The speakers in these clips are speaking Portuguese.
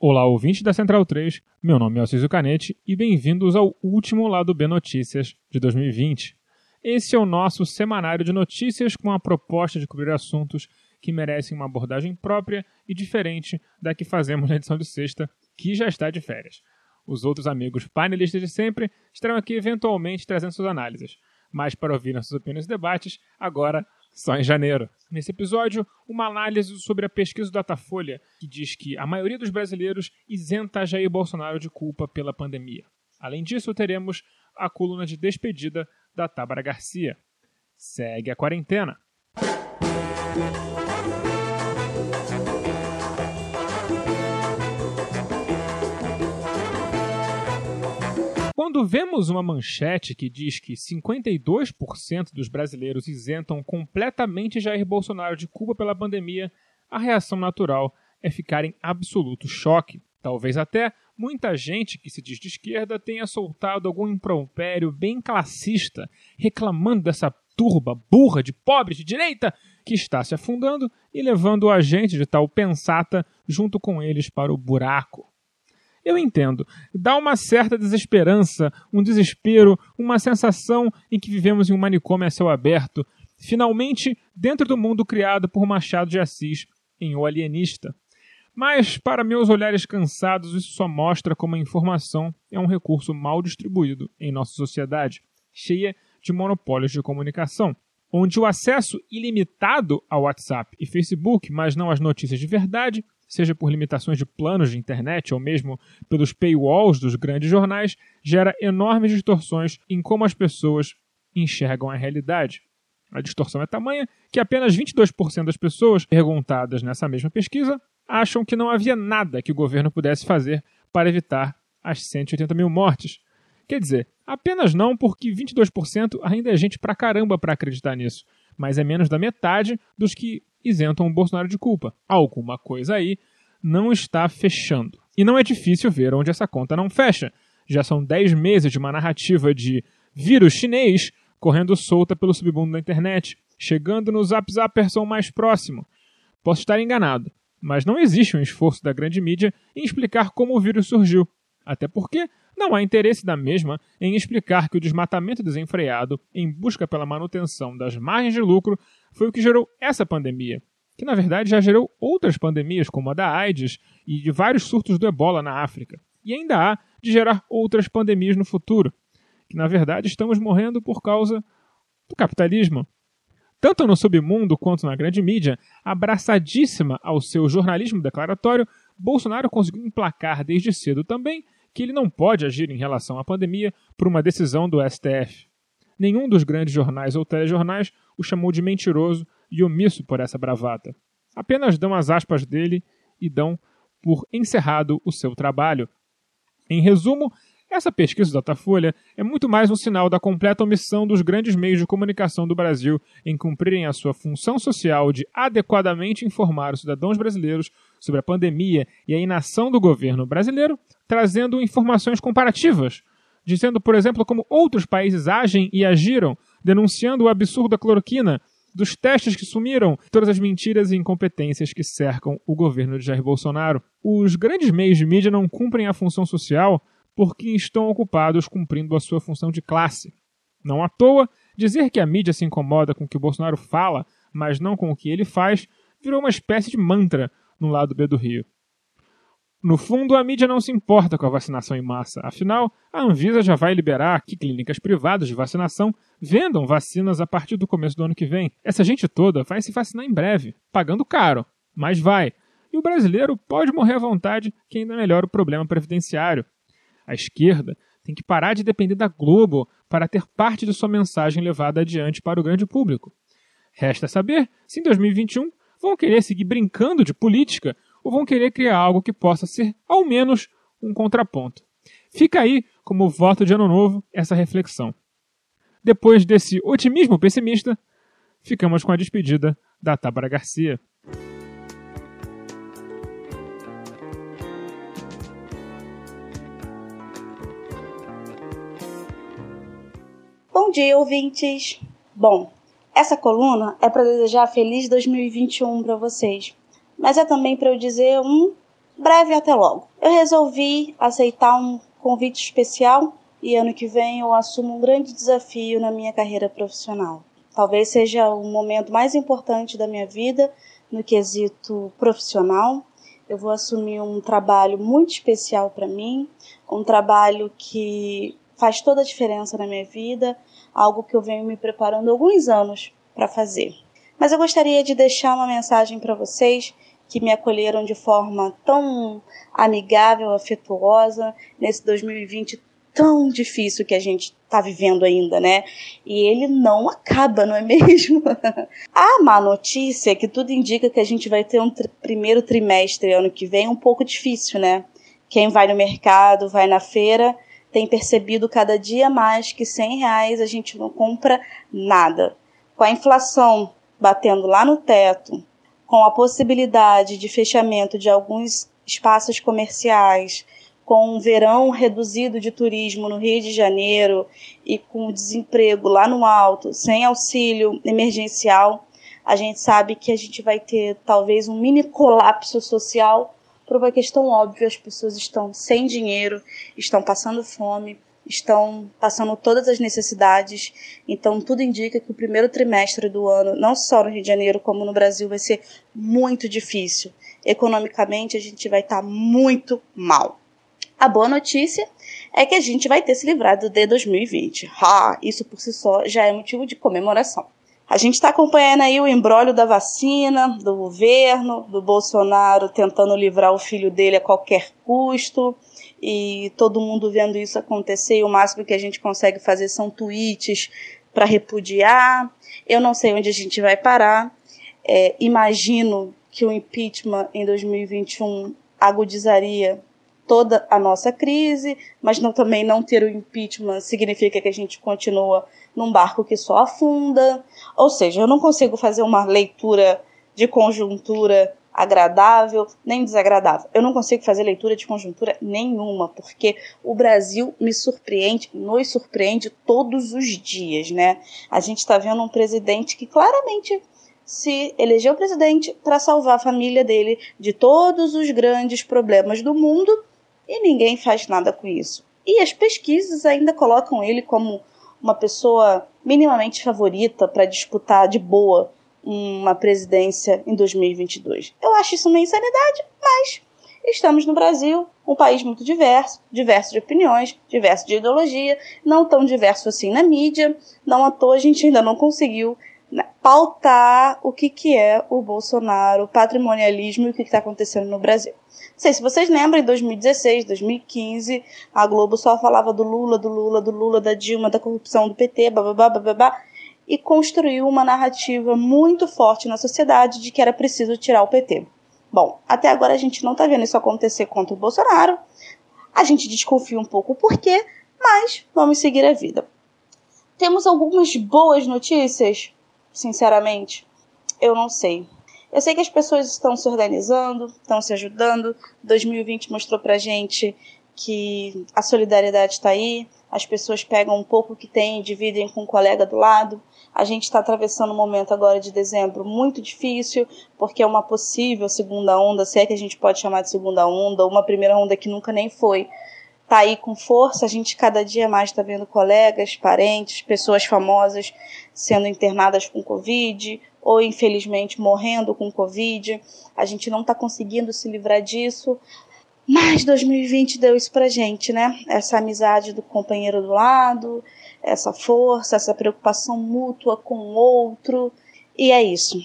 Olá, ouvintes da Central 3. Meu nome é Alciso Canete e bem-vindos ao último Lado B Notícias de 2020. Esse é o nosso semanário de notícias com a proposta de cobrir assuntos que merecem uma abordagem própria e diferente da que fazemos na edição de sexta, que já está de férias. Os outros amigos painelistas de sempre estarão aqui eventualmente trazendo suas análises, mas para ouvir nossas opiniões e debates, agora só em janeiro. Nesse episódio, uma análise sobre a pesquisa do Datafolha, que diz que a maioria dos brasileiros isenta Jair Bolsonaro de culpa pela pandemia. Além disso, teremos a coluna de despedida da Tábara Garcia. Segue a quarentena. Quando vemos uma manchete que diz que 52% dos brasileiros isentam completamente Jair Bolsonaro de culpa pela pandemia, a reação natural é ficar em absoluto choque. Talvez até muita gente que se diz de esquerda tenha soltado algum impropério bem classista, reclamando dessa turba burra de pobres de direita que está se afundando e levando a gente de tal pensata junto com eles para o buraco. Eu entendo. Dá uma certa desesperança, um desespero, uma sensação em que vivemos em um manicômio a céu aberto, finalmente dentro do mundo criado por Machado de Assis em O Alienista. Mas, para meus olhares cansados, isso só mostra como a informação é um recurso mal distribuído em nossa sociedade, cheia de monopólios de comunicação, onde o acesso ilimitado ao WhatsApp e Facebook, mas não às notícias de verdade, seja por limitações de planos de internet ou mesmo pelos paywalls dos grandes jornais, gera enormes distorções em como as pessoas enxergam a realidade. A distorção é tamanha que apenas 22% das pessoas perguntadas nessa mesma pesquisa acham que não havia nada que o governo pudesse fazer para evitar as 180 mil mortes. Quer dizer, apenas não porque 22% ainda é gente pra caramba para acreditar nisso, mas é menos da metade dos que isentam o Bolsonaro de culpa. Alguma coisa aí não está fechando. E não é difícil ver onde essa conta não fecha. Já são 10 meses de uma narrativa de vírus chinês correndo solta pelo submundo da internet, chegando no Zap Zapperson mais próximo. Posso estar enganado, mas não existe um esforço da grande mídia em explicar como o vírus surgiu. Até porque não há interesse da mesma em explicar que o desmatamento desenfreado, em busca pela manutenção das margens de lucro, foi o que gerou essa pandemia, que na verdade já gerou outras pandemias, como a da AIDS e de vários surtos do ebola na África. E ainda há de gerar outras pandemias no futuro, que na verdade estamos morrendo por causa do capitalismo. Tanto no submundo quanto na grande mídia, abraçadíssima ao seu jornalismo declaratório, Bolsonaro conseguiu emplacar desde cedo também que ele não pode agir em relação à pandemia por uma decisão do STF. Nenhum dos grandes jornais ou telejornais o chamou de mentiroso e omisso por essa bravata. Apenas dão as aspas dele e dão por encerrado o seu trabalho. Em resumo, essa pesquisa do Datafolha é muito mais um sinal da completa omissão dos grandes meios de comunicação do Brasil em cumprirem a sua função social de adequadamente informar os cidadãos brasileiros sobre a pandemia e a inação do governo brasileiro, trazendo informações comparativas, dizendo, por exemplo, como outros países agem e agiram, denunciando o absurdo da cloroquina, dos testes que sumiram, todas as mentiras e incompetências que cercam o governo de Jair Bolsonaro. Os grandes meios de mídia não cumprem a função social porque estão ocupados cumprindo a sua função de classe. Não à toa, dizer que a mídia se incomoda com o que o Bolsonaro fala, mas não com o que ele faz, virou uma espécie de mantra no lado B do Rio. No fundo, a mídia não se importa com a vacinação em massa, afinal, a Anvisa já vai liberar que clínicas privadas de vacinação vendam vacinas a partir do começo do ano que vem. Essa gente toda vai se vacinar em breve, pagando caro, mas vai. E o brasileiro pode morrer à vontade, que ainda melhora o problema previdenciário. A esquerda tem que parar de depender da Globo para ter parte de sua mensagem levada adiante para o grande público. Resta saber se em 2021 vão querer seguir brincando de política ou vão querer criar algo que possa ser, ao menos, um contraponto. Fica aí, como voto de ano novo, essa reflexão. Depois desse otimismo pessimista, ficamos com a despedida da Tábara Garcia. Bom dia, ouvintes! Bom, essa coluna é para desejar feliz 2021 para vocês, mas é também para eu dizer um breve até logo. Eu resolvi aceitar um convite especial e ano que vem eu assumo um grande desafio na minha carreira profissional. Talvez seja o momento mais importante da minha vida no quesito profissional. Eu vou assumir um trabalho muito especial para mim, um trabalho que faz toda a diferença na minha vida, algo que eu venho me preparando alguns anos para fazer. Mas eu gostaria de deixar uma mensagem para vocês que me acolheram de forma tão amigável, afetuosa nesse 2020 tão difícil que a gente está vivendo ainda, né? E ele não acaba, não é mesmo? a má notícia é que tudo indica que a gente vai ter um tr primeiro trimestre ano que vem um pouco difícil, né? Quem vai no mercado, vai na feira, tem percebido cada dia mais que 100 reais a gente não compra nada. Com a inflação batendo lá no teto, com a possibilidade de fechamento de alguns espaços comerciais, com um verão reduzido de turismo no Rio de Janeiro e com o desemprego lá no alto, sem auxílio emergencial, a gente sabe que a gente vai ter talvez um mini colapso social por uma questão óbvia: as pessoas estão sem dinheiro, estão passando fome, estão passando todas as necessidades. Então, tudo indica que o primeiro trimestre do ano, não só no Rio de Janeiro, como no Brasil, vai ser muito difícil. Economicamente, a gente vai estar muito mal. A boa notícia é que a gente vai ter se livrado de 2020. Ah, isso por si só já é motivo de comemoração. A gente está acompanhando aí o embrólio da vacina, do governo, do Bolsonaro tentando livrar o filho dele a qualquer custo, e todo mundo vendo isso acontecer, e o máximo que a gente consegue fazer são tweets para repudiar. Eu não sei onde a gente vai parar. É, imagino que o impeachment em 2021 agudizaria toda a nossa crise, mas não, também não ter o impeachment significa que a gente continua num barco que só afunda. Ou seja, eu não consigo fazer uma leitura de conjuntura agradável nem desagradável. Eu não consigo fazer leitura de conjuntura nenhuma, porque o Brasil me surpreende, nos surpreende todos os dias, né? A gente está vendo um presidente que claramente se elegeu presidente para salvar a família dele de todos os grandes problemas do mundo e ninguém faz nada com isso. E as pesquisas ainda colocam ele como uma pessoa minimamente favorita para disputar de boa uma presidência em 2022. Eu acho isso uma insanidade, mas estamos no Brasil, um país muito diverso, diverso de opiniões, diverso de ideologia, não tão diverso assim na mídia. Não à toa a gente ainda não conseguiu pautar o que, que é o Bolsonaro, o patrimonialismo e o que está acontecendo no Brasil. Não sei se vocês lembram, em 2016, 2015, a Globo só falava do Lula, do Lula, do Lula, da Dilma, da corrupção do PT, bababá, bababá, e construiu uma narrativa muito forte na sociedade de que era preciso tirar o PT. Bom, até agora a gente não está vendo isso acontecer contra o Bolsonaro. A gente desconfia um pouco o porquê, mas vamos seguir a vida. Temos algumas boas notícias sinceramente, eu não sei. Eu sei que as pessoas estão se organizando, estão se ajudando. 2020 mostrou pra gente que a solidariedade está aí, as pessoas pegam um pouco que têm e dividem com o um colega do lado. A gente está atravessando um momento agora de dezembro muito difícil, porque é uma possível segunda onda, se é que a gente pode chamar de segunda onda, ou uma primeira onda que nunca nem foi tá aí com força. A gente cada dia mais está vendo colegas, parentes, pessoas famosas sendo internadas com Covid ou infelizmente morrendo com Covid. A gente não está conseguindo se livrar disso. Mas 2020 deu isso pra gente, né? Essa amizade do companheiro do lado, essa força, essa preocupação mútua com o outro. E é isso.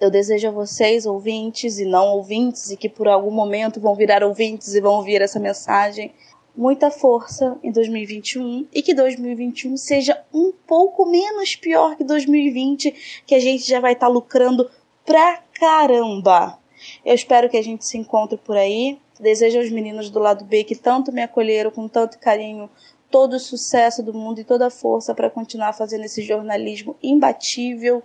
Eu desejo a vocês, ouvintes e não ouvintes, e que por algum momento vão virar ouvintes e vão ouvir essa mensagem, muita força em 2021 e que 2021 seja um pouco menos pior que 2020, que a gente já vai estar tá lucrando pra caramba. Eu espero que a gente se encontre por aí. Desejo aos meninos do lado B que tanto me acolheram com tanto carinho todo o sucesso do mundo e toda a força para continuar fazendo esse jornalismo imbatível,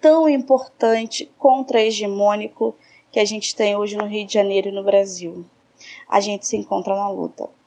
tão importante, contra-hegemônico que a gente tem hoje no Rio de Janeiro e no Brasil. A gente se encontra na luta.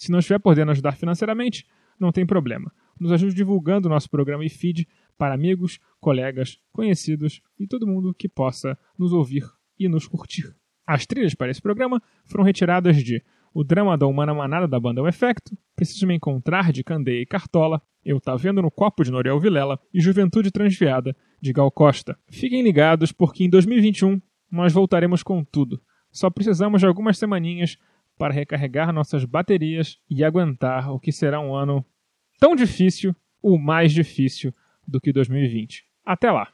Se não estiver podendo ajudar financeiramente, não tem problema. Nos ajude divulgando o nosso programa e feed para amigos, colegas, conhecidos e todo mundo que possa nos ouvir e nos curtir. As trilhas para esse programa foram retiradas de O Drama da Humana Manada da banda O Efecto, Preciso Me Encontrar de Candeia e Cartola, Eu Tá Vendo no Copo de Noriel Vilela e Juventude Transviada de Gal Costa. Fiquem ligados porque em 2021 nós voltaremos com tudo. Só precisamos de algumas semaninhas para recarregar nossas baterias e aguentar o que será um ano tão difícil, o mais difícil do que 2020. Até lá!